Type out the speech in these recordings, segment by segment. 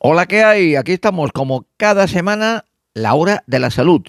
Hola, ¿qué hay? Aquí estamos como cada semana, la hora de la salud.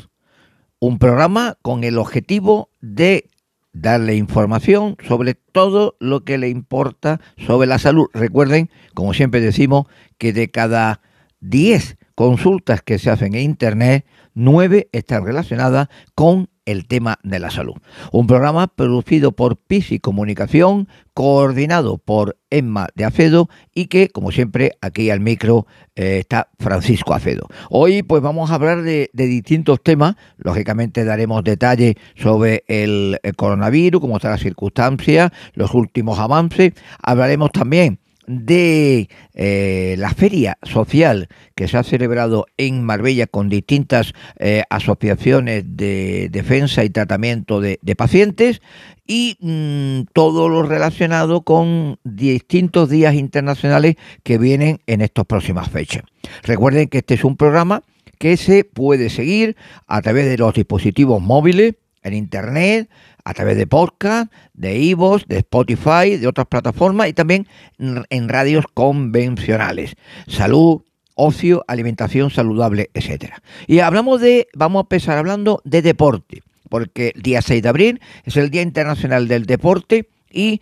Un programa con el objetivo de darle información sobre todo lo que le importa sobre la salud. Recuerden, como siempre decimos, que de cada 10 consultas que se hacen en Internet, 9 están relacionadas con el tema de la salud. Un programa producido por Pisi Comunicación, coordinado por Emma de Acedo y que, como siempre, aquí al micro eh, está Francisco Acedo. Hoy pues vamos a hablar de, distintos temas, lógicamente daremos detalles sobre el, el coronavirus, cómo está la circunstancia, los últimos avances, hablaremos también de eh, la feria social que se ha celebrado en Marbella con distintas eh, asociaciones de defensa y tratamiento de, pacientes y mm, todo lo relacionado con distintos días internacionales que vienen en estas próximas fechas. Recuerden que este es un programa que se puede seguir a través de los dispositivos móviles, en Internet, a través de podcast, de Ivos, de Spotify, de otras plataformas y también en radios convencionales. Salud, ocio, alimentación saludable, etcétera. Y hablamos de, vamos a empezar hablando de deporte, porque el día 6 de abril es el Día Internacional del Deporte y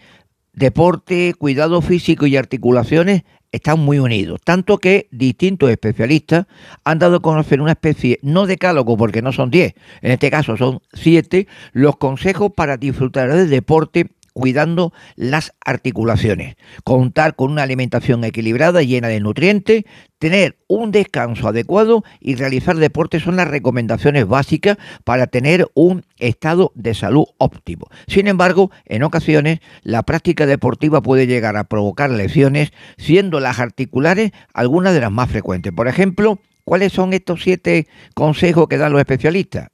deporte, cuidado físico y articulaciones están muy unidos, tanto que distintos especialistas han dado a conocer una especie, no de decálogo porque no son 10, en este caso son 7, los consejos para disfrutar del deporte cuidando las articulaciones, contar con una alimentación equilibrada llena de nutrientes, tener un descanso adecuado y realizar deporte son las recomendaciones básicas para tener un estado de salud óptimo. Sin embargo, en ocasiones la práctica deportiva puede llegar a provocar lesiones, siendo las articulares algunas de las más frecuentes. Por ejemplo, ¿cuáles son estos siete consejos que dan los especialistas?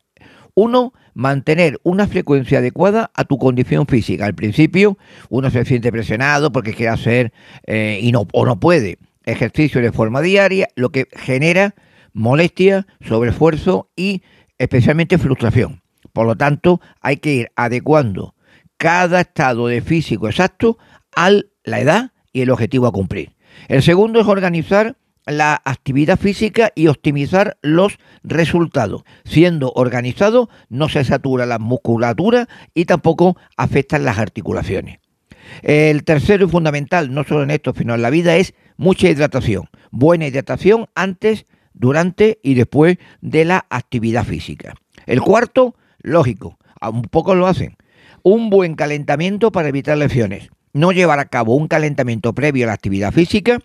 Uno, mantener una frecuencia adecuada a tu condición física. Al principio uno se siente presionado porque quiere hacer eh, y no, o no puede ejercicio de forma diaria, lo que genera molestia, sobreesfuerzo y especialmente frustración. Por lo tanto, hay que ir adecuando cada estado de físico exacto a la edad y el objetivo a cumplir. El segundo es organizar la actividad física y optimizar los resultados. Siendo organizado no se satura la musculatura y tampoco afectan las articulaciones. El tercero y fundamental, no solo en esto, sino en la vida, es mucha hidratación. Buena hidratación antes, durante y después de la actividad física. El cuarto, lógico, un poco lo hacen. Un buen calentamiento para evitar lesiones. No llevar a cabo un calentamiento previo a la actividad física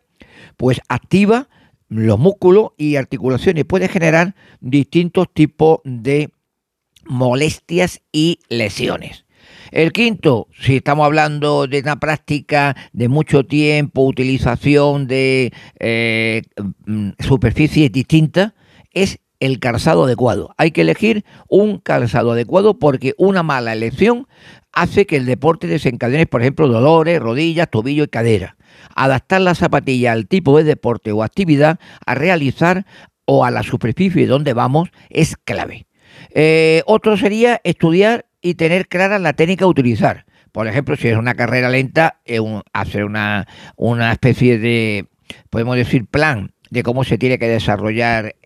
pues activa los músculos y articulaciones, puede generar distintos tipos de molestias y lesiones. El quinto, si estamos hablando de una práctica de mucho tiempo, utilización de eh, mm, superficies distintas, es el calzado adecuado. Hay que elegir un calzado adecuado porque una mala elección hace que el deporte desencadene, por ejemplo, dolores, rodillas, tobillo y cadera. Adaptar la zapatilla al tipo de deporte o actividad a realizar o a la superficie donde vamos es clave. Eh, otro sería estudiar y tener clara la técnica a utilizar. Por ejemplo, si es una carrera lenta, hacer una, una especie de, podemos decir, plan de cómo se tiene que desarrollar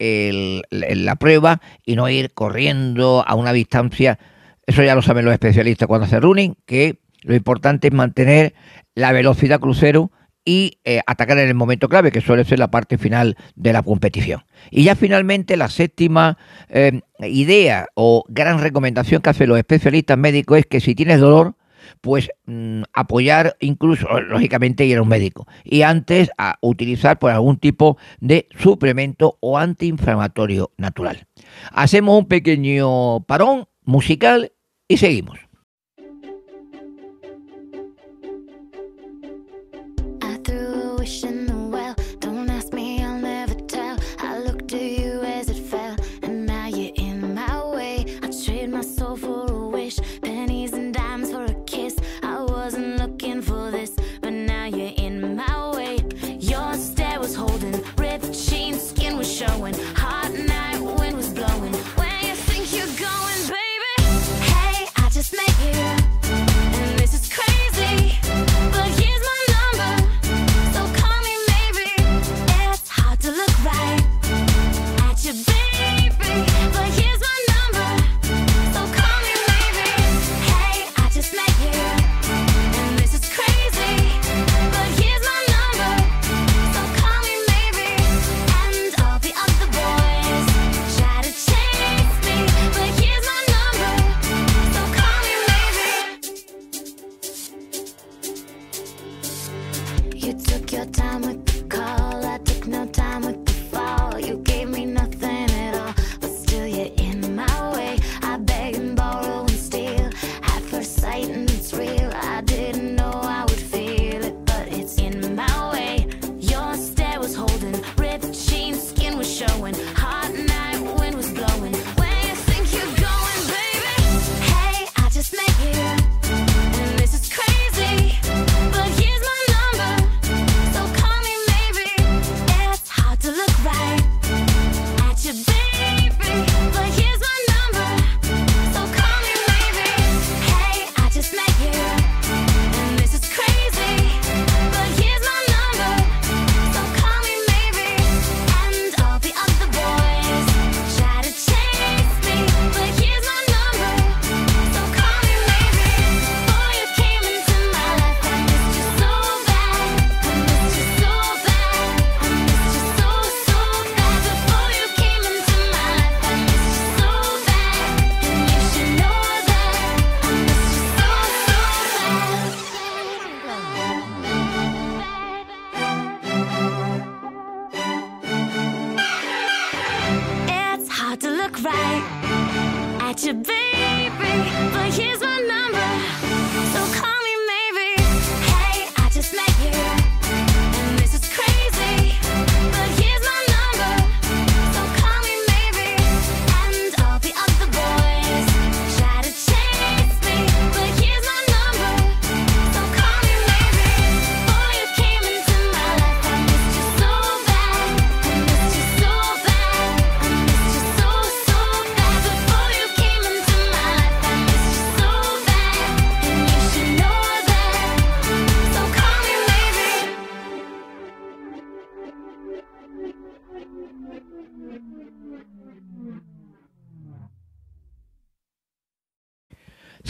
la prueba y no ir corriendo a una distancia. Eso ya lo saben los especialistas cuando hacen running, que lo importante es mantener la velocidad crucero y eh, atacar en el momento clave, que suele ser la parte final de la competición. Y ya finalmente la séptima eh, idea o gran recomendación que hacen los especialistas médicos es que si tienes dolor, pues mm, apoyar incluso, lógicamente, ir a un médico. Y antes a utilizar pues, algún tipo de suplemento o antiinflamatorio natural. Hacemos un pequeño parón musical y seguimos.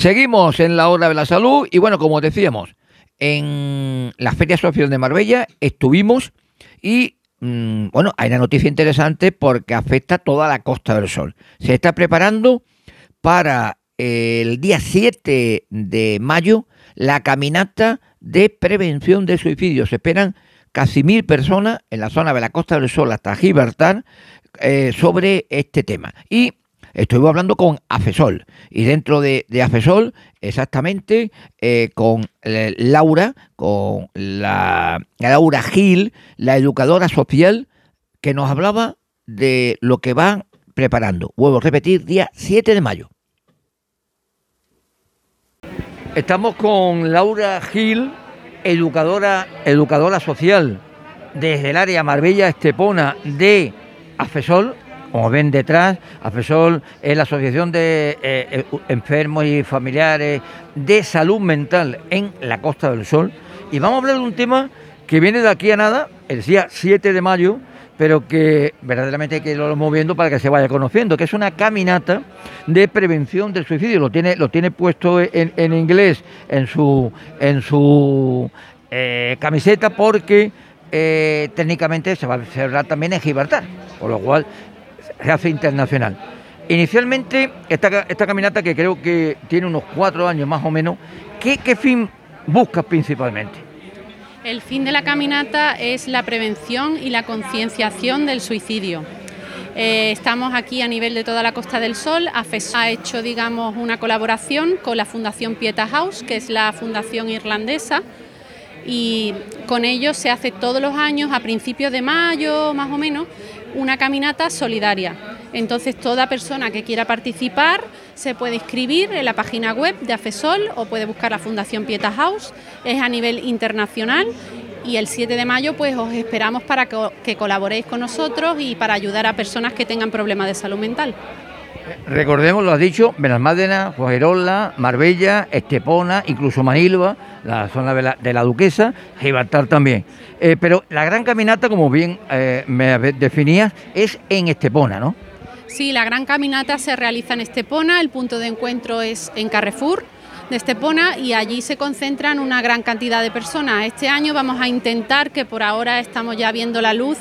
Seguimos en la hora de la salud y bueno, como decíamos, en la Feria Social de Marbella estuvimos y mm, bueno, hay una noticia interesante porque afecta toda la Costa del Sol. Se está preparando para el día 7 de mayo la caminata de prevención de suicidio. Se esperan casi mil personas en la zona de la Costa del Sol hasta Gibraltar eh, sobre este tema. Y Estuvimos hablando con Afesol y dentro de, Afesol, exactamente, eh, con eh, Laura, con la, Laura Gil, la educadora social, que nos hablaba de lo que van preparando. Vuelvo a repetir, día 7 de mayo. Estamos con Laura Gil, educadora, educadora social desde el área Marbella Estepona de Afesol, como ven detrás, AFESOL es la Asociación de eh, eh, Enfermos y Familiares de Salud Mental en la Costa del Sol. Y vamos a hablar de un tema que viene de aquí a nada, el día 7 de mayo, pero que verdaderamente que irlo moviendo para que se vaya conociendo, que es una caminata de prevención del suicidio. Lo tiene, lo tiene puesto en, inglés en su, en su eh, camiseta porque técnicamente se va a cerrar también en Gibraltar, por lo cual hace internacional. Inicialmente, esta, esta caminata que creo que tiene unos cuatro años más o menos, ¿qué, fin buscas principalmente? El fin de la caminata es la prevención y la concienciación del suicidio. Eh, estamos aquí a nivel de toda la Costa del Sol. AFES ha hecho, digamos, una colaboración con la Fundación Pieta House, que es la fundación irlandesa, y con ellos se hace todos los años, a principios de mayo más o menos, una caminata solidaria. Entonces toda persona que quiera participar se puede inscribir en la página web de AFESOL o puede buscar la Fundación Pieta House, es a nivel internacional y el 7 de mayo pues os esperamos para que, colaboréis con nosotros y para ayudar a personas que tengan problemas de salud mental. Recordemos, lo has dicho, Benalmádena, Fuerola, Marbella, Estepona, incluso Manilva, la zona de la, Duquesa, Gibraltar también. Eh, pero la gran caminata, como bien eh, me definías, es en Estepona, ¿no? Sí, la gran caminata se realiza en Estepona, el punto de encuentro es en Carrefour de Estepona y allí se concentran una gran cantidad de personas. Este año vamos a intentar, que por ahora estamos ya viendo la luz,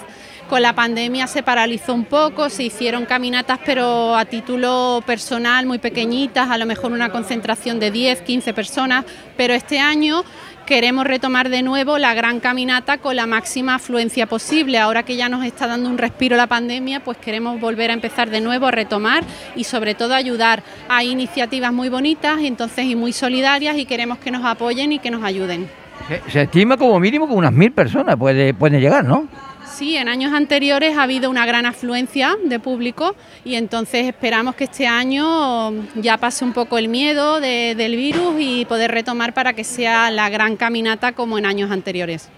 con la pandemia se paralizó un poco, se hicieron caminatas, pero a título personal, muy pequeñitas, a lo mejor una concentración de 10, 15 personas, pero este año queremos retomar de nuevo la gran caminata con la máxima afluencia posible. Ahora que ya nos está dando un respiro la pandemia, pues queremos volver a empezar de nuevo, a retomar y sobre todo ayudar. Hay iniciativas muy bonitas entonces y muy solidarias y queremos que nos apoyen y que nos ayuden. Se, estima como mínimo que unas mil personas puede, pueden llegar, ¿no? Sí, en años anteriores ha habido una gran afluencia de público y entonces esperamos que este año ya pase un poco el miedo del virus y poder retomar para que sea la gran caminata como en años anteriores.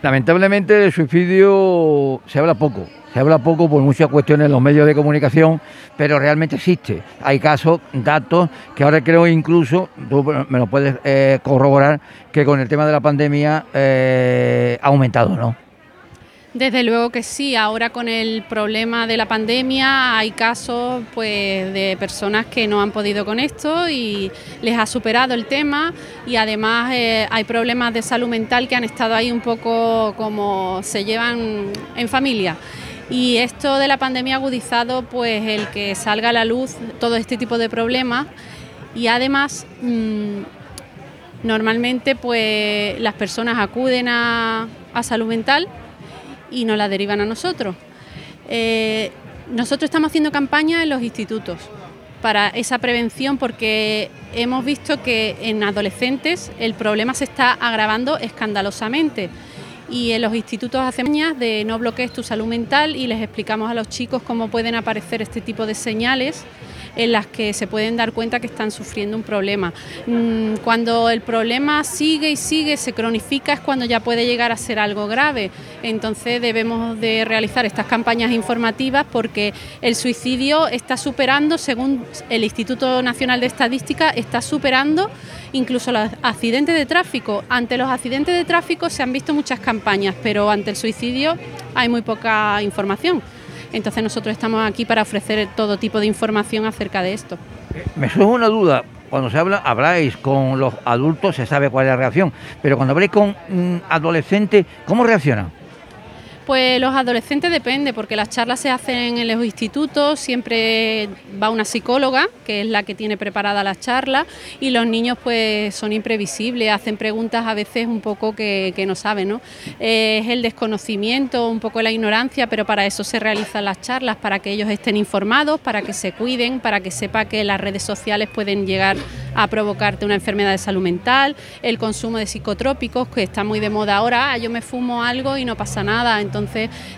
Lamentablemente del suicidio se habla poco, se habla poco por muchas cuestiones en los medios de comunicación, pero realmente existe. Hay casos, datos, que ahora creo incluso, tú me lo puedes eh, corroborar, que con el tema de la pandemia eh, ha aumentado, ¿no? Desde luego que sí, ahora con el problema de la pandemia hay casos pues de personas que no han podido con esto y les ha superado el tema y además eh, hay problemas de salud mental que han estado ahí un poco como se llevan en familia. Y esto de la pandemia ha agudizado pues el que salga a la luz todo este tipo de problemas y además mm, normalmente pues las personas acuden a, a salud mental y nos la derivan a nosotros. Eh, nosotros estamos haciendo campaña en los institutos para esa prevención porque hemos visto que en adolescentes el problema se está agravando escandalosamente y en los institutos hacemos de no bloquees tu salud mental y les explicamos a los chicos cómo pueden aparecer este tipo de señales en las que se pueden dar cuenta que están sufriendo un problema. Mm, cuando el problema sigue y sigue, se cronifica, es cuando ya puede llegar a ser algo grave. Entonces debemos de realizar estas campañas informativas porque el suicidio está superando, según el Instituto Nacional de Estadística, está superando incluso los accidentes de tráfico. Ante los accidentes de tráfico se han visto muchas campañas, pero ante el suicidio hay muy poca información. Entonces nosotros estamos aquí para ofrecer todo tipo de información acerca de esto. Me surge una duda. Cuando se habla, habláis con los adultos, se sabe cuál es la reacción, pero cuando habláis con mm, adolescentes, ¿cómo reaccionan? Pues los adolescentes depende, porque las charlas se hacen en los institutos, siempre va una psicóloga, que es la que tiene preparada las charlas, y los niños pues son imprevisibles, hacen preguntas a veces un poco que, no saben, ¿no? es el desconocimiento, un poco la ignorancia, pero para eso se realizan las charlas, para que ellos estén informados, para que se cuiden, para que sepa que las redes sociales pueden llegar a provocarte una enfermedad de salud mental, el consumo de psicotrópicos, que está muy de moda ahora, ah, yo me fumo algo y no pasa nada,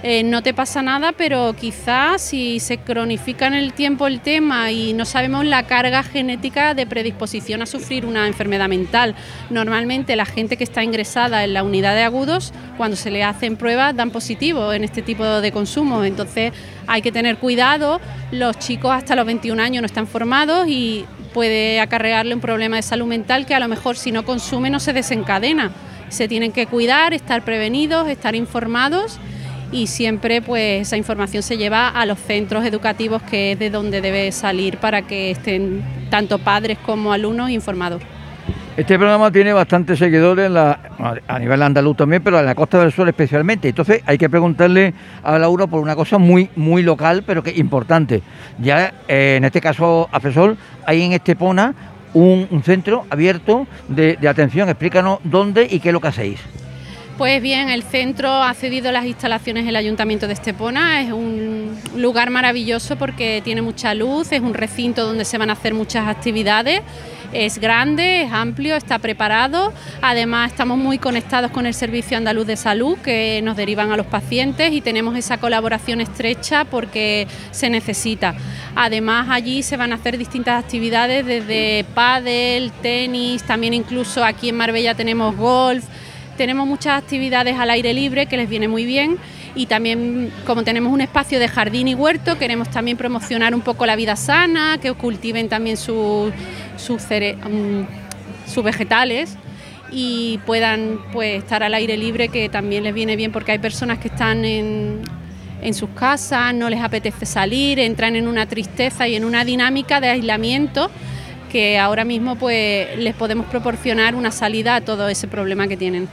eh, no te pasa nada, pero quizás si se cronifica en el tiempo el tema y no sabemos la carga genética de predisposición a sufrir una enfermedad mental. Normalmente la gente que está ingresada en la unidad de agudos, cuando se le hacen pruebas, dan positivo en este tipo de consumo. Entonces hay que tener cuidado, los chicos hasta los 21 años no están formados y puede acarrearle un problema de salud mental que a lo mejor si no consume no se desencadena se tienen que cuidar, estar prevenidos, estar informados y siempre pues esa información se lleva a los centros educativos que es de donde debe salir para que estén tanto padres como alumnos informados. Este programa tiene bastantes seguidores a nivel andaluz también, pero en la Costa del Sol especialmente. Entonces hay que preguntarle a Laura por una cosa muy muy local, pero que importante. Ya eh, en este caso, Afesol, hay en Estepona un, centro abierto de, de atención. Explícanos dónde y qué es lo que hacéis. Pues bien, el centro ha cedido las instalaciones del Ayuntamiento de Estepona. Es un lugar maravilloso porque tiene mucha luz, es un recinto donde se van a hacer muchas actividades. Es grande, es amplio, está preparado. Además, estamos muy conectados con el Servicio Andaluz de Salud que nos derivan a los pacientes y tenemos esa colaboración estrecha porque se necesita. Además, allí se van a hacer distintas actividades desde pádel, tenis, también incluso aquí en Marbella tenemos golf tenemos muchas actividades al aire libre que les viene muy bien y también como tenemos un espacio de jardín y huerto, queremos también promocionar un poco la vida sana, que cultiven también sus mm, vegetales y puedan pues estar al aire libre que también les viene bien porque hay personas que están en, en sus casas, no les apetece salir, entran en una tristeza y en una dinámica de aislamiento que ahora mismo pues les podemos proporcionar una salida a todo ese problema que tienen.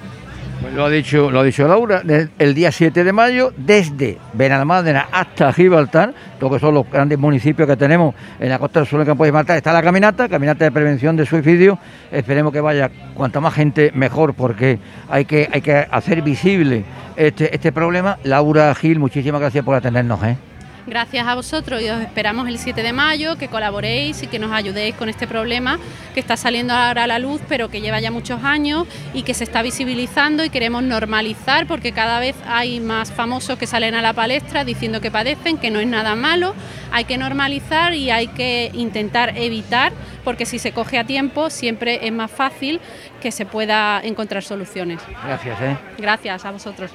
Lo ha dicho, lo ha dicho Laura, el día 7 de mayo, desde Benalmádena hasta Gibraltar, todo que son los grandes municipios que tenemos en la costa del sur del campo de Gibraltar, está la caminata, caminata de prevención de suicidio. Esperemos que vaya cuanta más gente mejor, porque hay que, hay que hacer visible este, este problema. Laura Gil, muchísimas gracias por atendernos. ¿eh? Gracias a vosotros y os esperamos el 7 de mayo, que colaboréis y que nos ayudéis con este problema que está saliendo ahora a la luz, pero que lleva ya muchos años y que se está visibilizando y queremos normalizar porque cada vez hay más famosos que salen a la palestra diciendo que padecen, que no es nada malo, hay que normalizar y hay que intentar evitar, porque si se coge a tiempo siempre es más fácil que se pueda encontrar soluciones. Gracias. ¿eh? Gracias a vosotros.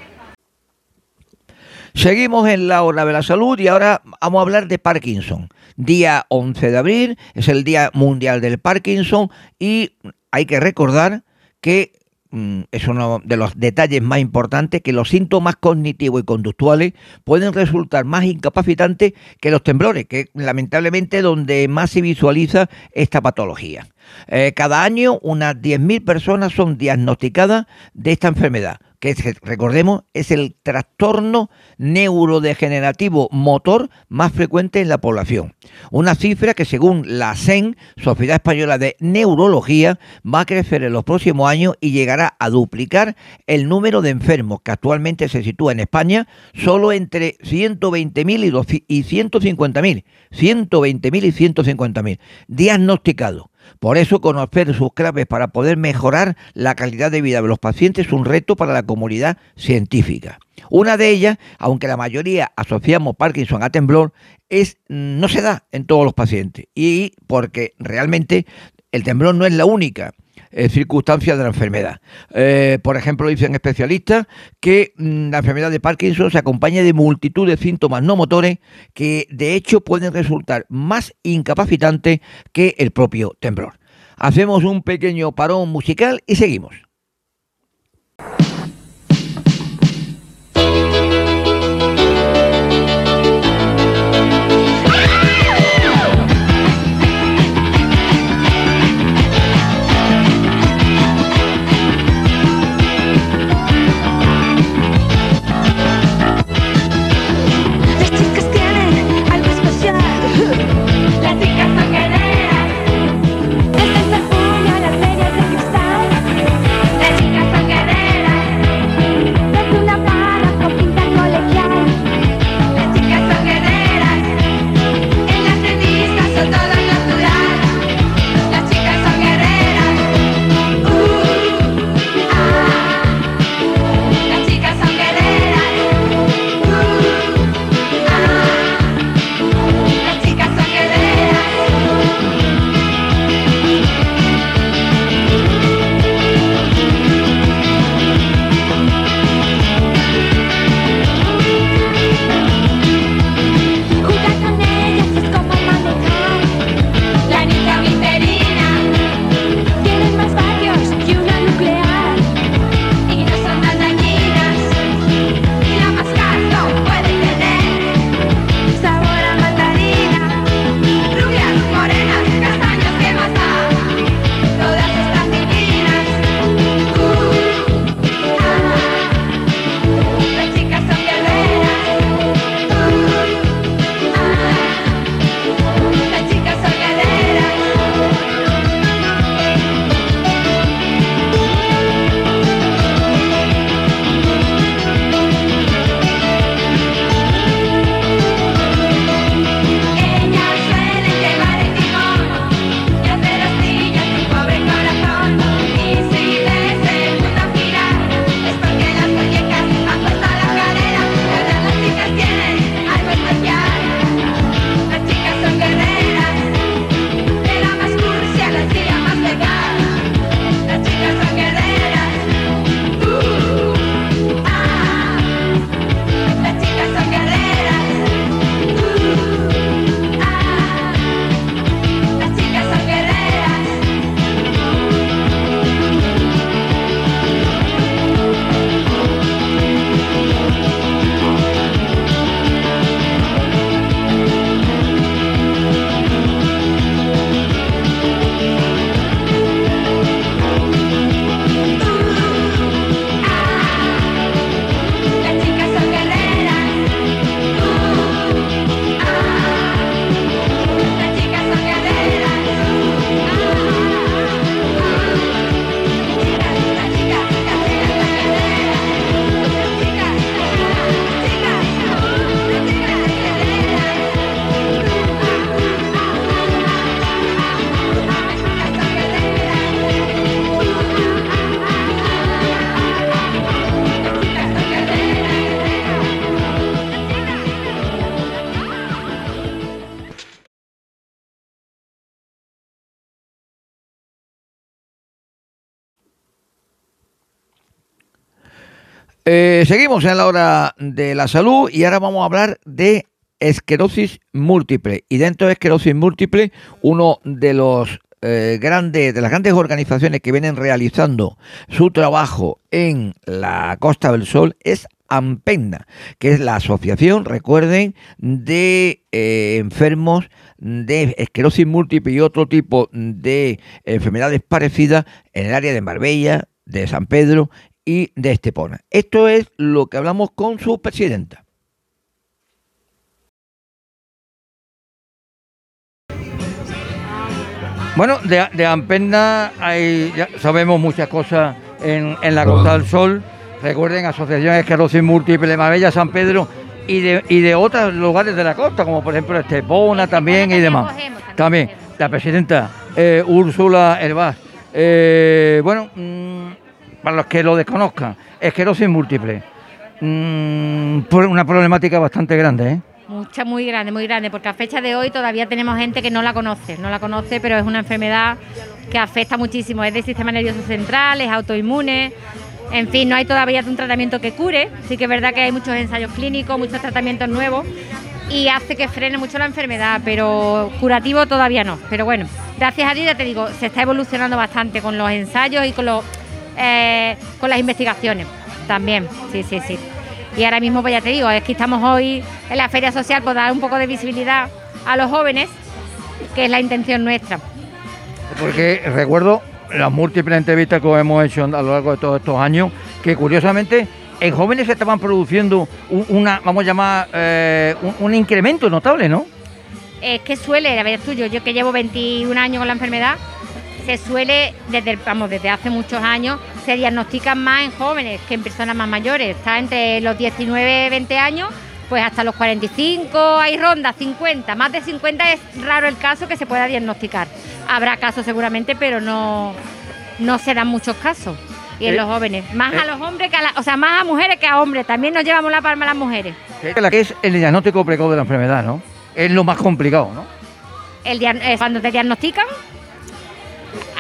Seguimos en la hora de la salud y ahora vamos a hablar de Parkinson. Día 11 de abril es el Día Mundial del Parkinson y hay que recordar que mm, es uno de los detalles más importantes que los síntomas cognitivos y conductuales pueden resultar más incapacitantes que los temblores, que lamentablemente donde más se visualiza esta patología. Eh, cada año unas 10.000 personas son diagnosticadas de esta enfermedad que recordemos es el trastorno neurodegenerativo motor más frecuente en la población. Una cifra que según la SEN, Sociedad Española de Neurología, va a crecer en los próximos años y llegará a duplicar el número de enfermos que actualmente se sitúa en España solo entre 120.000 y 150.000. 120.000 y 150.000 diagnosticados. Por eso conocer sus claves para poder mejorar la calidad de vida de los pacientes es un reto para la comunidad científica. Una de ellas, aunque la mayoría asociamos Parkinson a temblor, es no se da en todos los pacientes y porque realmente el temblor no es la única eh, circunstancia de la enfermedad. Eh, por ejemplo, dicen especialistas que mm, la enfermedad de Parkinson se acompaña de multitud de síntomas no motores que de hecho pueden resultar más incapacitantes que el propio temblor. Hacemos un pequeño parón musical y seguimos. Eh, seguimos en la hora de la salud y ahora vamos a hablar de esclerosis múltiple. Y dentro de esclerosis múltiple, uno de los eh, grandes, de las grandes organizaciones que vienen realizando su trabajo en la Costa del Sol es AMPENDA, que es la asociación, recuerden, de eh, enfermos de esclerosis múltiple y otro tipo de enfermedades parecidas en el área de Marbella, de San Pedro y de Estepona. Esto es lo que hablamos con su presidenta. Bueno, de, de hay, ya sabemos muchas cosas en, en la Costa del Sol. Recuerden, Asociación Esclerosis Múltiple, Marbella, San Pedro y de, y de otros lugares de la costa, como por ejemplo Estepona también y demás. También, la presidenta eh, Úrsula Herbaz. Eh, bueno, mmm, para los que lo desconozcan, esclerosis múltiple. Mm, una problemática bastante grande, ¿eh? Mucha, muy grande, muy grande, porque a fecha de hoy todavía tenemos gente que no la conoce, no la conoce, pero es una enfermedad que afecta muchísimo, es del sistema nervioso central, es autoinmune, en fin, no hay todavía un tratamiento que cure, sí que es verdad que hay muchos ensayos clínicos, muchos tratamientos nuevos y hace que frene mucho la enfermedad, pero curativo todavía no. Pero bueno, gracias a Dios ya te digo, se está evolucionando bastante con los ensayos y con los eh, con las investigaciones también, sí, sí, sí. Y ahora mismo, pues ya te digo, es que estamos hoy en la Feria Social por dar un poco de visibilidad a los jóvenes, que es la intención nuestra. Porque recuerdo las múltiples entrevistas que hemos hecho a lo largo de todos estos años, que curiosamente en jóvenes se estaban produciendo una, vamos a llamar, eh, un, incremento notable, ¿no? Es que suele, a ver, tuyo, yo que llevo 21 años con la enfermedad, se suele, desde, vamos, desde hace muchos años, se diagnostican más en jóvenes que en personas más mayores. Está entre los 19 y 20 años, pues hasta los 45 hay rondas, 50. Más de 50 es raro el caso que se pueda diagnosticar. Habrá casos seguramente, pero no, no se dan muchos casos. Y en eh, los jóvenes, más a eh. los hombres que a o sea, más a mujeres que a hombres. También nos llevamos la palma a las mujeres. La que es el diagnóstico precoz de la enfermedad, ¿no? Es lo más complicado, ¿no? El, eh, cuando te diagnostican,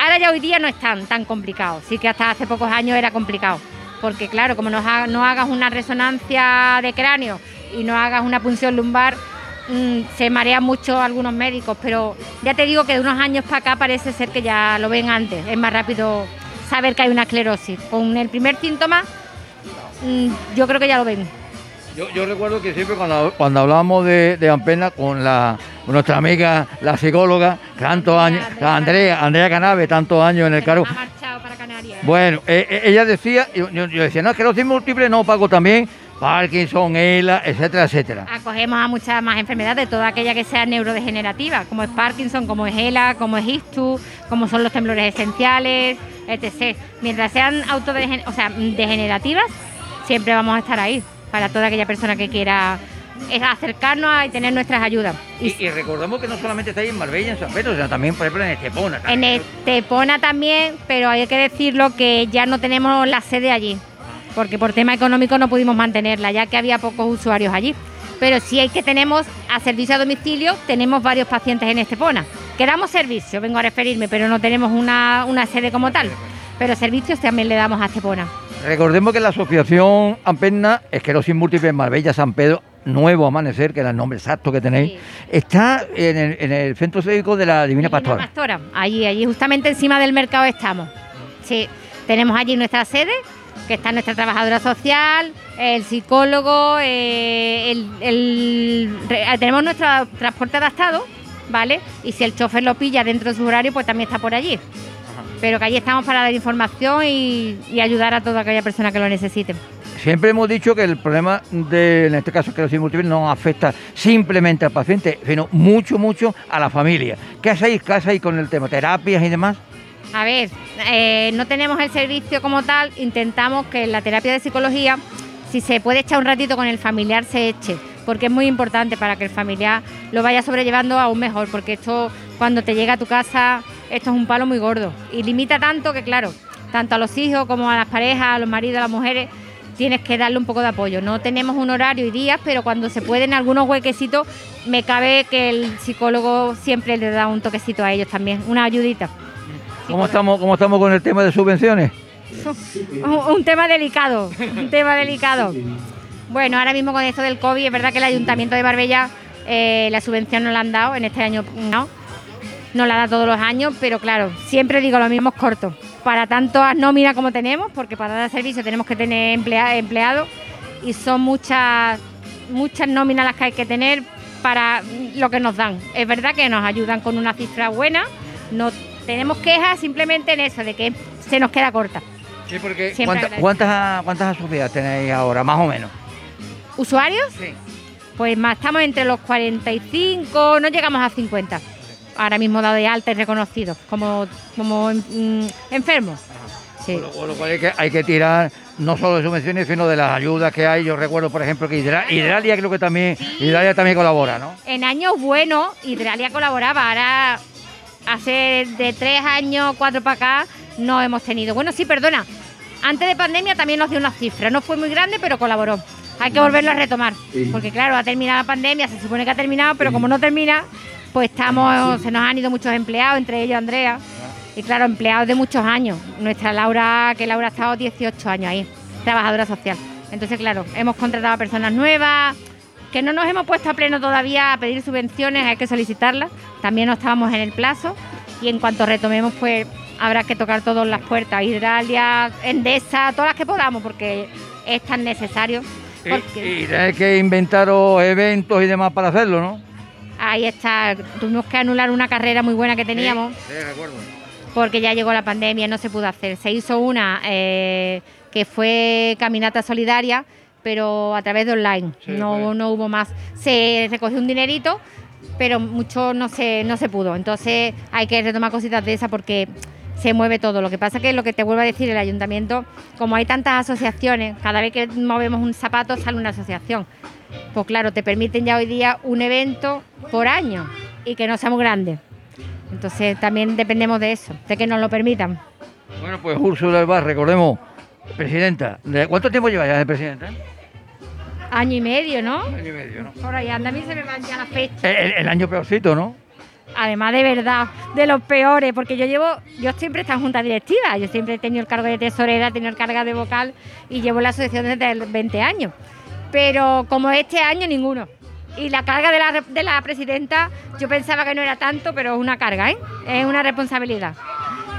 Ahora ya hoy día no es tan, tan complicado, sí que hasta hace pocos años era complicado, porque claro, como no, hagas una resonancia de cráneo y no hagas una punción lumbar, mm, se marean mucho algunos médicos, pero ya te digo que de unos años para acá parece ser que ya lo ven antes, es más rápido saber que hay una esclerosis. Con el primer síntoma, mm, yo creo que ya lo ven. Yo, recuerdo que siempre cuando, cuando hablábamos de, de Ampena con la nuestra amiga, la psicóloga, tantos años, Andrea, Andrea Canabe, tantos años en el cargo. Bueno, eh, eh, ella decía, yo, decía, no, es que los múltiples no pago también Parkinson, ELA, etcétera, etcétera. Acogemos a muchas más enfermedades, toda aquella que sea neurodegenerativa, como es Parkinson, como es ELA, como es ISTU, como son los temblores esenciales, etc. Mientras sean autodegenerativas, o sea, degenerativas, siempre vamos a estar ahí para toda aquella persona que quiera es acercarnos a tener nuestras ayudas. Y, recordemos que no solamente está ahí en Marbella, en San Pedro, sino también, por ejemplo, en Estepona. En Estepona también, pero hay que decirlo que ya no tenemos la sede allí, porque por tema económico no pudimos mantenerla, ya que había pocos usuarios allí. Pero sí hay que tenemos a servicio a domicilio, tenemos varios pacientes en Estepona. Que damos servicio, vengo a referirme, pero no tenemos una, una sede como tal. Pero servicios también le damos a Estepona. Recordemos que la asociación Amperna, Esquerosis Múltiple Marbella San Pedro, Nuevo Amanecer, que era el nombre exacto que tenéis, está en el, centro cívico de la Divina, Pastora. Pastora, allí, allí justamente encima del mercado estamos. Sí, tenemos allí nuestra sede, que está nuestra trabajadora social, el psicólogo, eh, el, tenemos nuestro transporte adaptado, ¿vale? Y si el chofer lo pilla dentro de su horario, pues también está por allí pero que allí estamos para dar información y, ayudar a toda aquella persona que lo necesite. Siempre hemos dicho que el problema de, en este caso, que los múltiple no afecta simplemente al paciente, sino mucho, mucho a la familia. ¿Qué hacéis, qué hacéis con el tema? ¿Terapias y demás? A ver, eh, no tenemos el servicio como tal, intentamos que la terapia de psicología, si se puede echar un ratito con el familiar, se eche, porque es muy importante para que el familiar lo vaya sobrellevando aún mejor, porque esto cuando te llega a tu casa esto es un palo muy gordo y limita tanto que, claro, tanto a los hijos como a las parejas, a los maridos, a las mujeres, tienes que darle un poco de apoyo. No tenemos un horario y días, pero cuando se pueden algunos huequecitos, me cabe que el psicólogo siempre le da un toquecito a ellos también, una ayudita. ¿Cómo estamos, ¿Cómo estamos con el tema de subvenciones? un, tema delicado, un tema delicado. Bueno, ahora mismo con esto del COVID, es verdad que el Ayuntamiento de Marbella eh, la subvención no la han dado, en este año no, no la da todos los años, pero claro, siempre digo lo mismo es corto. Para tantas nóminas como tenemos, porque para dar servicio tenemos que tener empleados y son muchas, muchas nóminas las que hay que tener para lo que nos dan. Es verdad que nos ayudan con una cifra buena, no tenemos quejas simplemente en eso, de que se nos queda corta. Sí, porque ¿cuántas, ¿cuántas asociadas tenéis ahora, más o menos? ¿Usuarios? Sí. Pues más, estamos entre los 45, no llegamos a 50. Ahora mismo dado de alta y reconocidos como, como mm, enfermos. Sí. Con lo, cual hay que, hay que tirar no solo de subvenciones, sino de las ayudas que hay. Yo recuerdo, por ejemplo, que Hidralia, creo que también, Hidralia también colabora, ¿no? En años buenos, Hidralia colaboraba. Ahora, hace de tres años, cuatro para acá, no hemos tenido. Bueno, sí, perdona. Antes de pandemia también nos dio una cifra. No fue muy grande, pero colaboró. Hay que volverlo a retomar. Porque claro, ha terminado la pandemia, se supone que ha terminado, pero como no termina, pues estamos, se nos han ido muchos empleados, entre ellos Andrea. Y claro, empleados de muchos años. Nuestra Laura, que Laura ha estado 18 años ahí, trabajadora social. Entonces, claro, hemos contratado a personas nuevas, que no nos hemos puesto a pleno todavía a pedir subvenciones, hay que solicitarlas. También no estábamos en el plazo. Y en cuanto retomemos, pues habrá que tocar todas las puertas, Hidralia, Endesa, todas las que podamos, porque es tan necesario. Y, hay que inventar eventos y demás para hacerlo, ¿no? Ahí está, tuvimos que anular una carrera muy buena que teníamos. Sí, sí recuerdo porque ya llegó la pandemia, no se pudo hacer. Se hizo una eh, que fue caminata solidaria, pero a través de online, no, no hubo más. Se recogió un dinerito, pero mucho no se, no se pudo. Entonces hay que retomar cositas de esa porque se mueve todo. Lo que pasa que lo que te vuelvo a decir, el ayuntamiento, como hay tantas asociaciones, cada vez que movemos un zapato sale una asociación. Pues claro, te permiten ya hoy día un evento por año y que no sea muy grande. Entonces también dependemos de eso, de que nos lo permitan. Bueno, pues Úrsula Albar, recordemos, presidenta, ¿de cuánto tiempo lleva ya de presidenta? Año y medio, ¿no? Año y medio, ¿no? Por ahí anda, a mí se me van ya las fechas. El, año peorcito, ¿no? Además, de verdad, de los peores, porque yo llevo, yo siempre he estado en junta directiva, yo siempre he tenido el cargo de tesorera, he tenido el cargo de vocal y llevo la asociación desde 20 años. Pero como este año, ninguno. Y la carga de la, de la presidenta, yo pensaba que no era tanto, pero es una carga, ¿eh? Es una responsabilidad.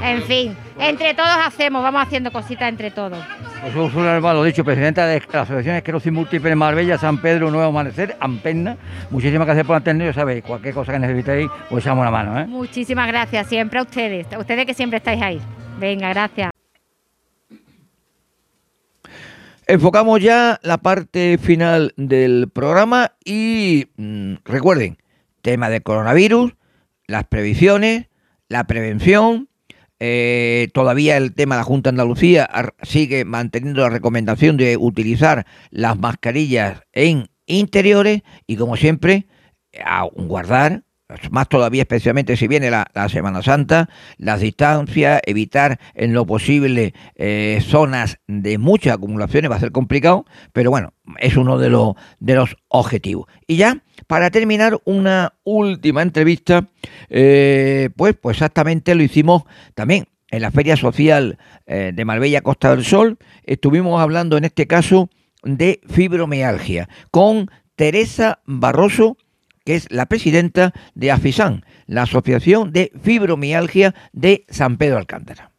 En fin, entre todos hacemos, vamos haciendo cositas entre todos. Pues lo dicho, presidenta de la Asociación Esclerosis Múltiple Marbella, San Pedro, Nuevo Amanecer, Ampenna. Muchísimas gracias por atendernos, sabéis, cualquier cosa que necesitéis, os echamos la mano. ¿eh? Muchísimas gracias, siempre a ustedes, a ustedes que siempre estáis ahí. Venga, gracias. Enfocamos ya la parte final del programa y mm, recuerden, tema de coronavirus, las previsiones, la prevención. Eh, todavía el tema de la Junta de Andalucía sigue manteniendo la recomendación de utilizar las mascarillas en interiores y como siempre, a guardar más todavía especialmente si viene la, Semana Santa, las distancias, evitar en lo posible eh, zonas de muchas acumulaciones, va a ser complicado, pero bueno, es uno de, los de los objetivos. Y ya, para terminar, una última entrevista, eh, pues, pues exactamente lo hicimos también en la Feria Social eh, de Marbella Costa del Sol, estuvimos hablando en este caso de fibromialgia con Teresa Barroso, que es la presidenta de AFISAN, la Asociación de Fibromialgia de San Pedro Alcántara.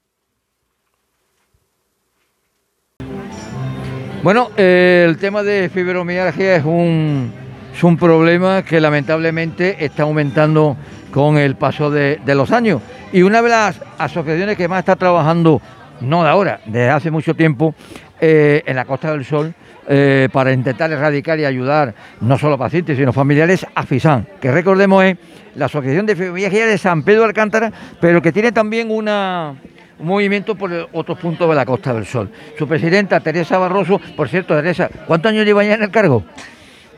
Bueno, eh, el tema de fibromialgia es un, es un problema que lamentablemente está aumentando con el paso de, los años. Y una de las asociaciones que más está trabajando, no de ahora, desde hace mucho tiempo, eh, en la Costa del Sol, eh, para intentar erradicar y ayudar no solo pacientes, sino familiares a FISAN, que recordemos es la Asociación de Fibromialgia de San Pedro de Alcántara, pero que tiene también una, un movimiento por otros puntos de la Costa del Sol. Su presidenta, Teresa Barroso, por cierto, Teresa, ¿cuántos años lleva ya en el cargo?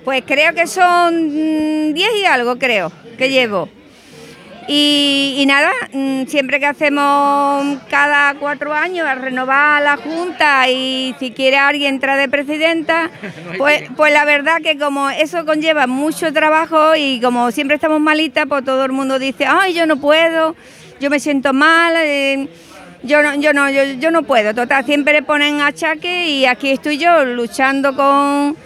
Pues creo que son 10 mm, y algo, creo, que llevo. Y, nada, mm, siempre que hacemos cada cuatro años a renovar la Junta y si quiere alguien entrar de presidenta, pues, pues la verdad que como eso conlleva mucho trabajo y como siempre estamos malitas, pues todo el mundo dice, ay, yo no puedo, yo me siento mal. Eh, yo no, yo no, yo, no puedo. Total, siempre ponen achaque y aquí estoy yo luchando con,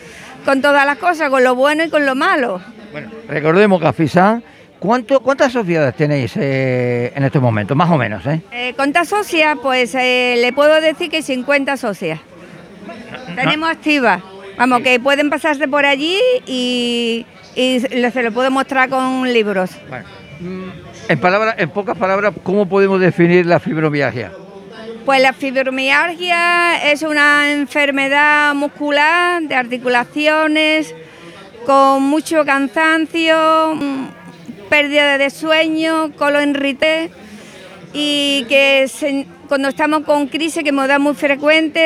con todas las cosas, con lo bueno y con lo malo. Bueno, recordemos que Afisán, ¿cuánto, ¿cuántas sociedades tenéis eh, en estos momentos, más o menos? Eh? eh ¿Cuántas socias? Pues eh, le puedo decir que 50 socias. Tenemos activas. Vamos, que pueden pasarse por allí y, se lo puedo mostrar con libros. Mm, en, palabras, en pocas palabras, ¿cómo podemos definir la fibromialgia? Pues la fibromialgia es una enfermedad muscular de articulaciones con mucho cansancio, mm, pérdida de sueño, colon irrité y que cuando estamos con crisis que nos da muy frecuente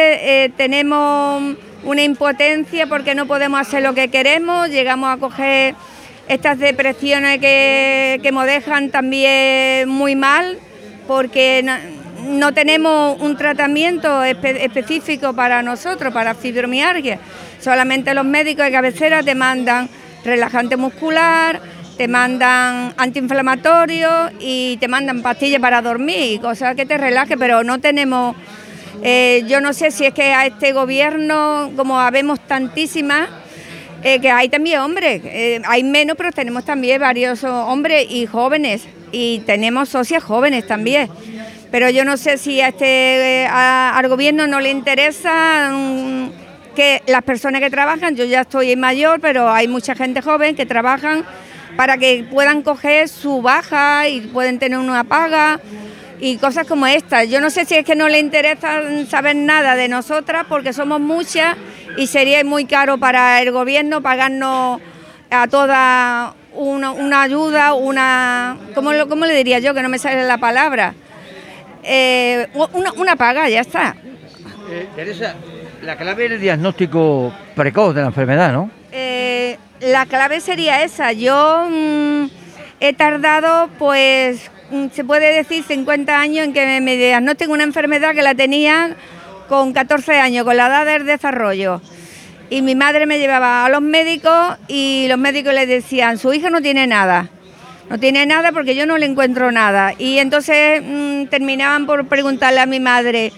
eh, tenemos una impotencia porque no podemos hacer lo que queremos, llegamos a coger estas depresiones que, que nos dejan también muy mal porque no, tenemos un tratamiento específico para nosotros, para fibromialgia. Solamente los médicos de cabecera te mandan relajante muscular, te mandan antiinflamatorios y te mandan pastillas para dormir, cosas que te relaje, pero no tenemos eh, yo no sé si es que a este gobierno, como habemos tantísimas, eh, que hay también hombres, eh, hay menos, pero tenemos también varios hombres y jóvenes, y tenemos socias jóvenes también. Pero yo no sé si a este, al gobierno no le interesa mm, que las personas que trabajan, yo ya estoy mayor, pero hay mucha gente joven que trabajan para que puedan coger su baja y pueden tener una paga y cosas como estas. Yo no sé si es que no le interesa saber nada de nosotras porque somos muchas y sería muy caro para el gobierno pagarnos a toda una, ayuda, una... ¿cómo, ¿Cómo le diría yo? Que no me sale la palabra. Eh, una, paga, ya está. Eh, Teresa, la clave es el diagnóstico precoz de la enfermedad, ¿no? Eh, la clave sería esa. Yo mm, he tardado pues Mm, se puede decir 50 años en que me diagnostico una enfermedad que la tenía con 14 años, con la edad del desarrollo. Y mi madre me llevaba a los médicos y los médicos le decían, su hija no tiene nada, no tiene nada porque yo no le encuentro nada. Y entonces mm, terminaban por preguntarle a mi madre,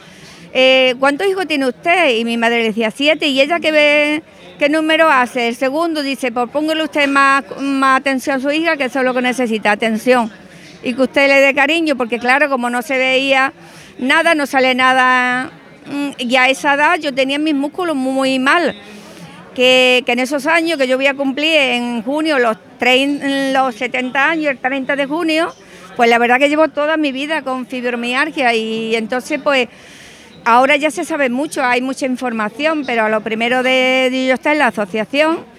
eh, ¿cuántos hijos tiene usted? Y mi madre le decía, siete. ¿Y ella qué, ve, qué número hace? El segundo dice, pues póngale usted más, más atención a su hija, que eso es lo que necesita, atención. Y que usted le dé cariño, porque claro, como no se veía nada, no sale nada, mm, y a esa edad yo tenía mis músculos muy mal, que, en esos años que yo voy a cumplir en junio los, los 70 años, el 30 de junio, pues la verdad que llevo toda mi vida con fibromialgia. Y entonces pues ahora ya se sabe mucho, hay mucha información, pero lo primero de, de yo está en la asociación.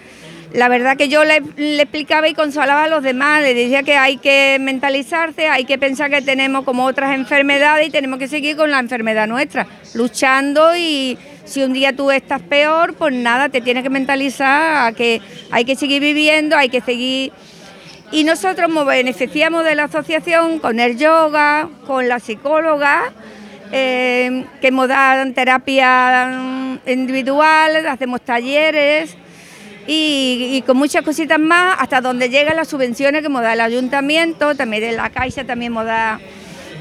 La verdad que yo le, explicaba y consolaba a los demás, le decía que hay que mentalizarse, hay que pensar que tenemos como otras enfermedades y tenemos que seguir con la enfermedad nuestra, luchando y si un día tú estás peor, pues nada, te tienes que mentalizar a que hay que seguir viviendo, hay que seguir... Y nosotros nos beneficiamos de la asociación con el yoga, con la psicóloga, eh, que nos dan terapia individual, hacemos talleres y, con muchas cositas más, hasta donde llegan las subvenciones que me da el ayuntamiento, también de la Caixa también me da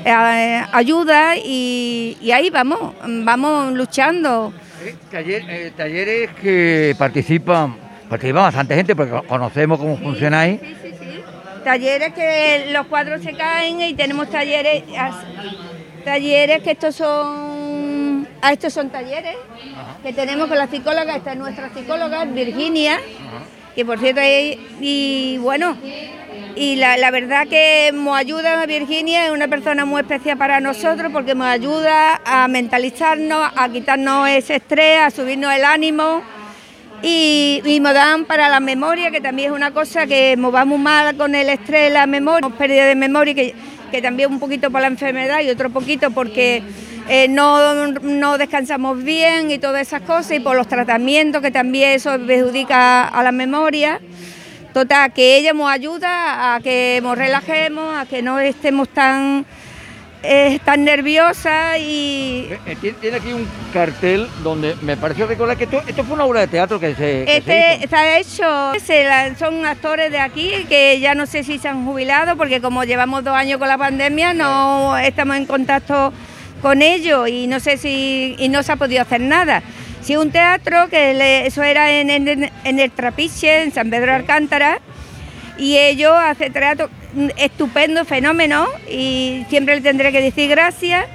eh, ayuda y, ahí vamos, vamos luchando. Eh, eh, talleres que participan, participan bastante gente porque conocemos cómo funcionáis. Sí, sí, sí. Talleres que los cuadros se caen y tenemos talleres, talleres que estos son, ah, estos son talleres que tenemos con la psicóloga, esta es nuestra psicóloga, Virginia, que por cierto, y bueno, y la, verdad que nos ayuda Virginia, es una persona muy especial para nosotros porque nos ayuda a mentalizarnos, a quitarnos ese estrés, a subirnos el ánimo. Y, y nos dan para la memoria, que también es una cosa que nos va muy mal con el estrés, la memoria, pérdida de memoria, que, que también un poquito por la enfermedad y otro poquito porque eh, no, descansamos bien y todas esas cosas, y por los tratamientos que también eso perjudica a la memoria. Total, que ella nos ayuda a que nos relajemos, a que no estemos tan, eh, tan nerviosas y... Eh, tiene aquí un cartel donde me pareció recordar que esto, esto fue una obra de teatro que se... este se ha hecho, son actores de aquí que ya no sé si se han jubilado porque como llevamos dos años con la pandemia no estamos en contacto con ello y no sé si y no se ha podido hacer nada. Si un teatro, que eso era en, en, el Trapiche, en San Pedro de Alcántara, y ellos hace teatro estupendo, fenómeno, y siempre le tendré que decir gracias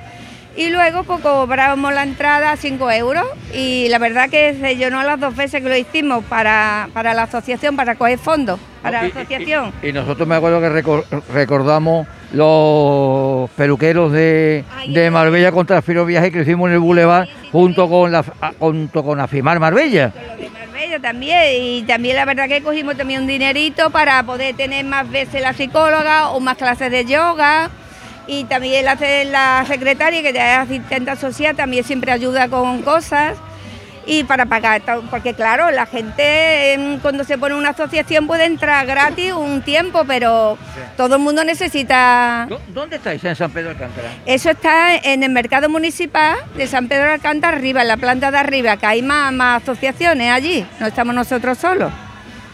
y luego pues cobramos la entrada a 5 euros y la verdad que se llenó las dos veces que lo hicimos para, la asociación, para coger fondos para la asociación. Y, nosotros me acuerdo que recordamos los peluqueros de, de Marbella contra Firo Viaje que hicimos en el Boulevard junto con la junto con Afimar Marbella. También. Y también la verdad que cogimos también un dinerito para poder tener más veces la psicóloga o más clases de yoga. Y también la, la secretaria, que ya es asistente social, también siempre ayuda con cosas y para pagar, porque claro, la gente cuando se pone una asociación puede entrar gratis un tiempo, pero todo el mundo necesita... ¿Dónde estáis en San Pedro de Alcántara? Eso está en el mercado municipal de San Pedro de Alcántara arriba, en la planta de arriba, que hay más, más asociaciones allí, no estamos nosotros solos.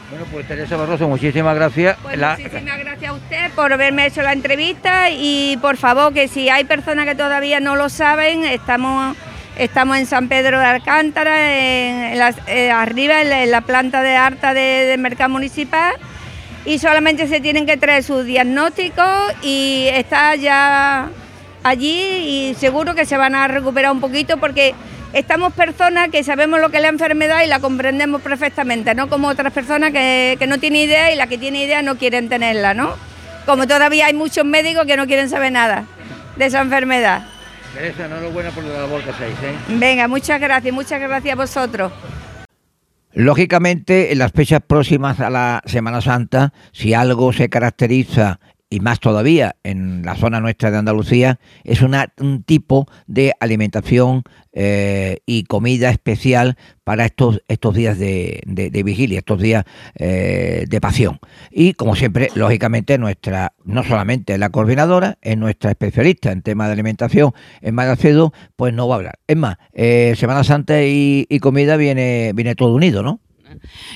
Bueno, pues Teresa Barroso, muchísimas gracias. Pues muchísimas gracias a usted por haberme hecho la entrevista y por favor que si hay personas que todavía no lo saben, estamos, estamos en San Pedro de Alcántara, en, eh, arriba en la, planta de harta del mercado municipal y solamente se tienen que traer sus diagnósticos y está ya allí y seguro que se van a recuperar un poquito porque estamos personas que sabemos lo que es la enfermedad y la comprendemos perfectamente, no como otras personas que, no tienen idea y las que tienen idea no quieren tenerla, ¿no? Como todavía hay muchos médicos que no quieren saber nada de esa enfermedad. Teresa, enhorabuena por la labor que hacéis, ¿eh? Venga, muchas gracias, muchas gracias a vosotros. Lógicamente, en las fechas próximas a la Semana Santa, si algo se caracteriza y más todavía en la zona nuestra de Andalucía, es un tipo de alimentación eh, y comida especial para estos, estos días de, vigilia, estos días eh, de pasión. Y como siempre, lógicamente, nuestra, no solamente la coordinadora, es nuestra especialista en tema de alimentación en Magacedo, pues no va a hablar. Es más, eh, Semana Santa y, y comida viene, viene todo unido, ¿no?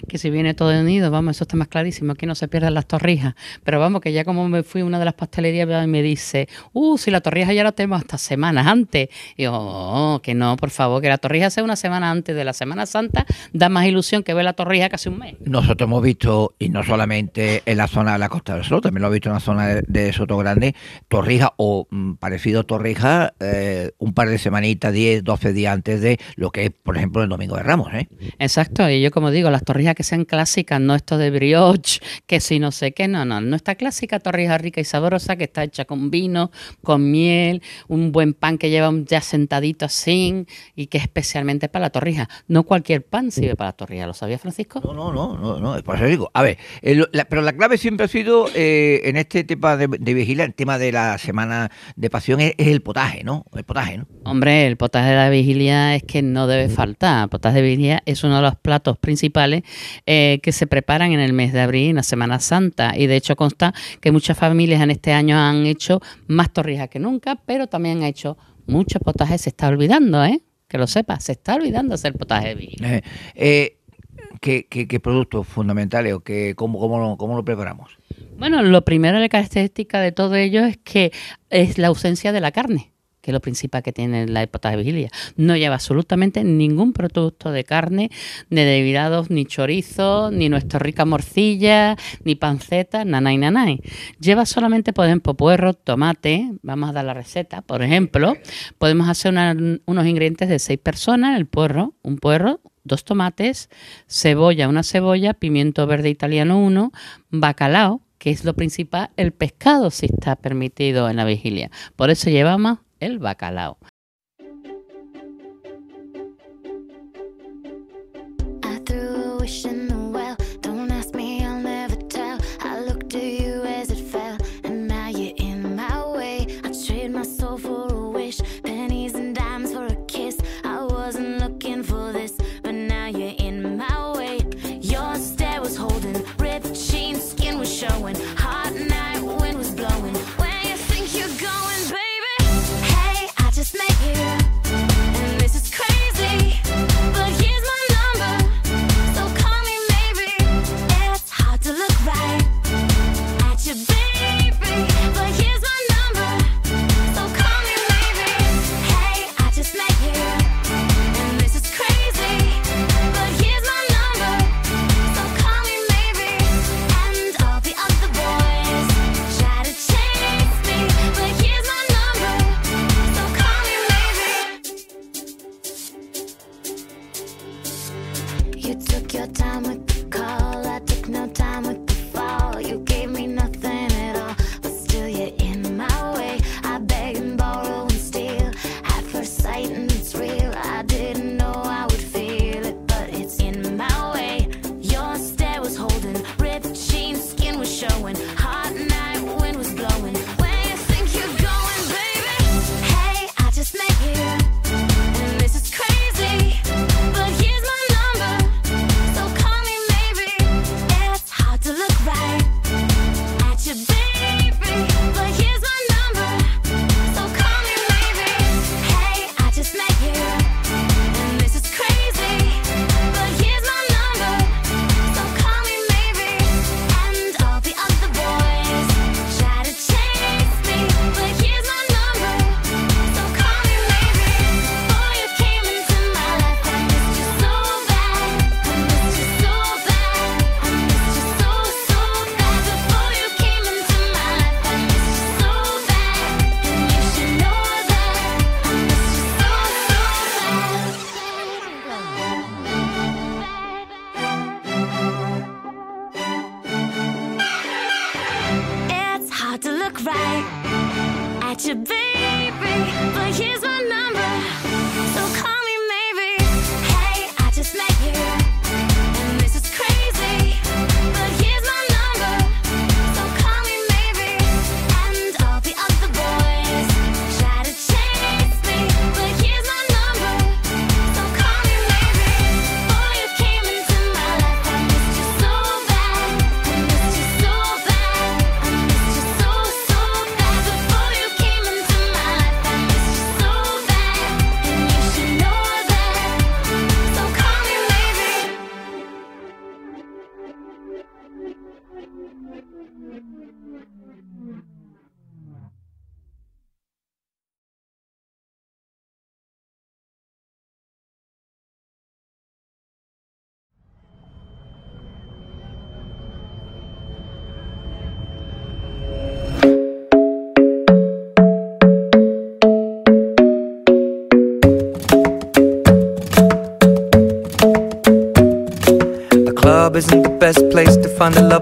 Que si viene todo unido, vamos, eso está más clarísimo, que no se pierdan las torrijas. Pero vamos, que ya como me fui a una de las pastelerías y me dice, uh, si la torrija ya la tenemos hasta semanas antes. Y yo, oh, que no, por favor, que la torrija sea una semana antes de la Semana Santa, da más ilusión que ver la torrija casi un mes. Nosotros hemos visto, y no solamente en la zona de la Costa del Sol, también lo he visto en la zona de, Soto Grande, torrija o mm, parecido torrija eh, un par de semanitas, 10, 12 días antes de lo que es, por ejemplo, el Domingo de Ramos. ¿eh? Exacto, y yo como digo, las torrijas que sean clásicas, no esto de brioche, que si no sé qué, no, no, nuestra clásica torrija rica y sabrosa que está hecha con vino, con miel, un buen pan que lleva ya sentadito así y que es especialmente para la torrija. No cualquier pan sirve para la torrija, ¿lo sabía Francisco? No, no, no, no, no por eso digo. A ver, pero la clave siempre ha sido eh, en este tema de, de vigilia, el tema de la semana de pasión es, el potaje, ¿no? El potaje, ¿no? Hombre, el potaje de la vigilia es que no debe faltar. El potaje de vigilia es uno de los platos principales eh, que se preparan en el mes de abril, en la Semana Santa. Y de hecho consta que muchas familias en este año han hecho más torrijas que nunca, pero también han hecho muchos potajes. Se está olvidando, ¿eh? Que lo sepa, se está olvidando hacer potaje de eh, eh, ¿qué, productos fundamentales o qué, cómo, cómo, lo, cómo lo preparamos? Bueno, lo primero, la característica de todo ello es que es la ausencia de la carne que es lo principal que tiene la potaje de vigilia. No lleva absolutamente ningún producto de carne, ni de ni chorizo, ni nuestra rica morcilla, ni panceta, nanay, nanay. Lleva solamente, por ejemplo, puerro, tomate, vamos a dar la receta, por ejemplo, podemos hacer unos ingredientes de seis personas, el puerro, un puerro, dos tomates, cebolla, una cebolla, pimiento verde italiano uno, bacalao, que es lo principal, el pescado si está permitido en la vigilia. Por eso llevamos el bacalao.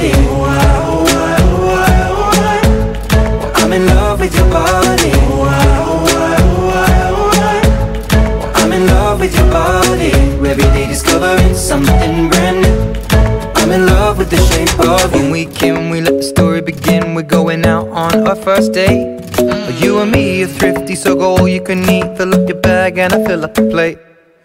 body. Oh, oh, oh, oh, I. Well, I'm in love with your body. I'm in love with your body. Every day discovering something brand new. I'm in love with the shape of you. We came, we let the story begin. We're going out on our first date. You and me are thrifty, so go all you can eat. Fill up your bag and I fill up the plate.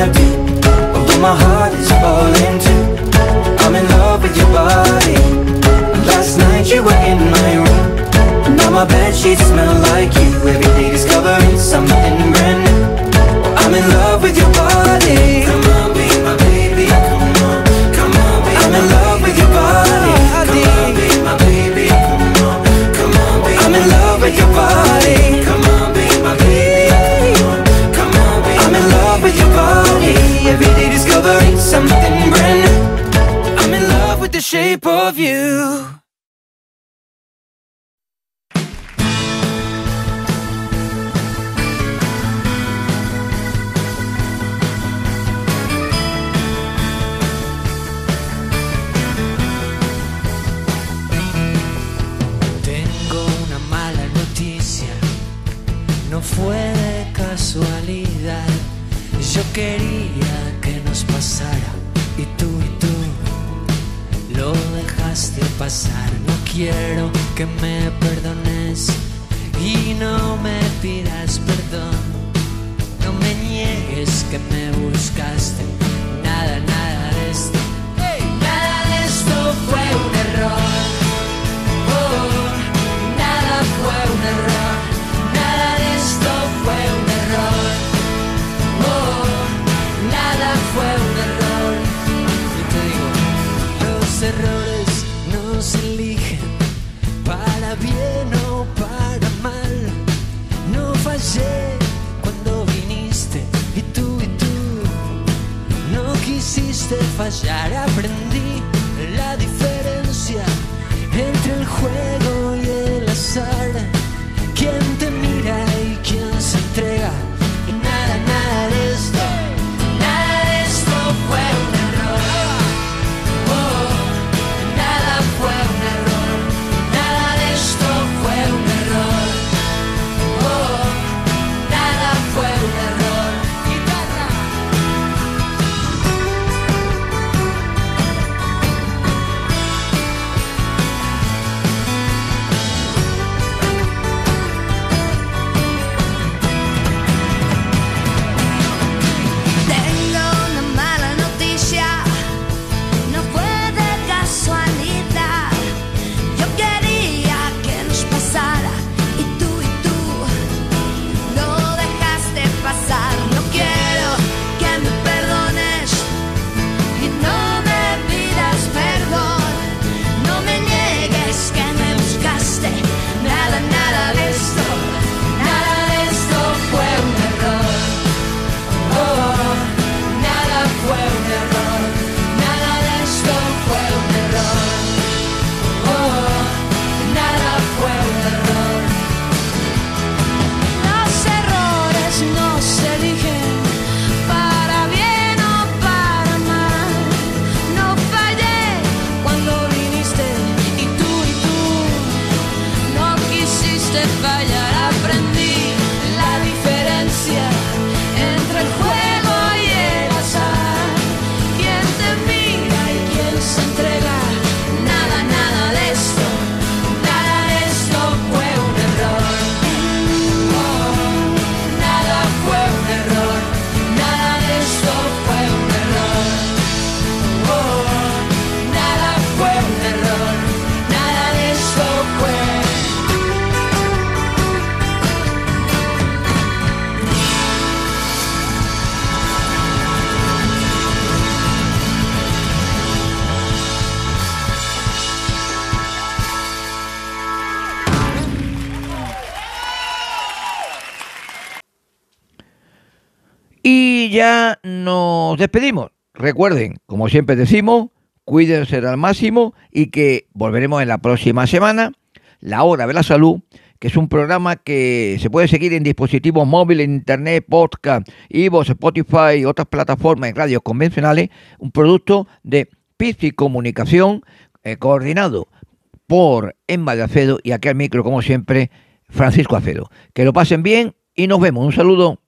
wanna But what my heart is falling to I'm in love with your body. Last night you were in my room. Now my bedsheets smell like you every day you. No quiero que me perdones y no me pidas perdón. No me niegues que me buscaste. despedimos. Recuerden, como siempre decimos, cuídense al máximo y que volveremos en la próxima semana, La Hora de la Salud, que es un programa que se puede seguir en dispositivos móviles, internet, podcast, Ivo, Spotify y otras plataformas en radios convencionales, un producto de y Comunicación eh, coordinado por Emma de Acedo y aquí al micro, como siempre, Francisco Acedo. Que lo pasen bien y nos vemos. Un saludo.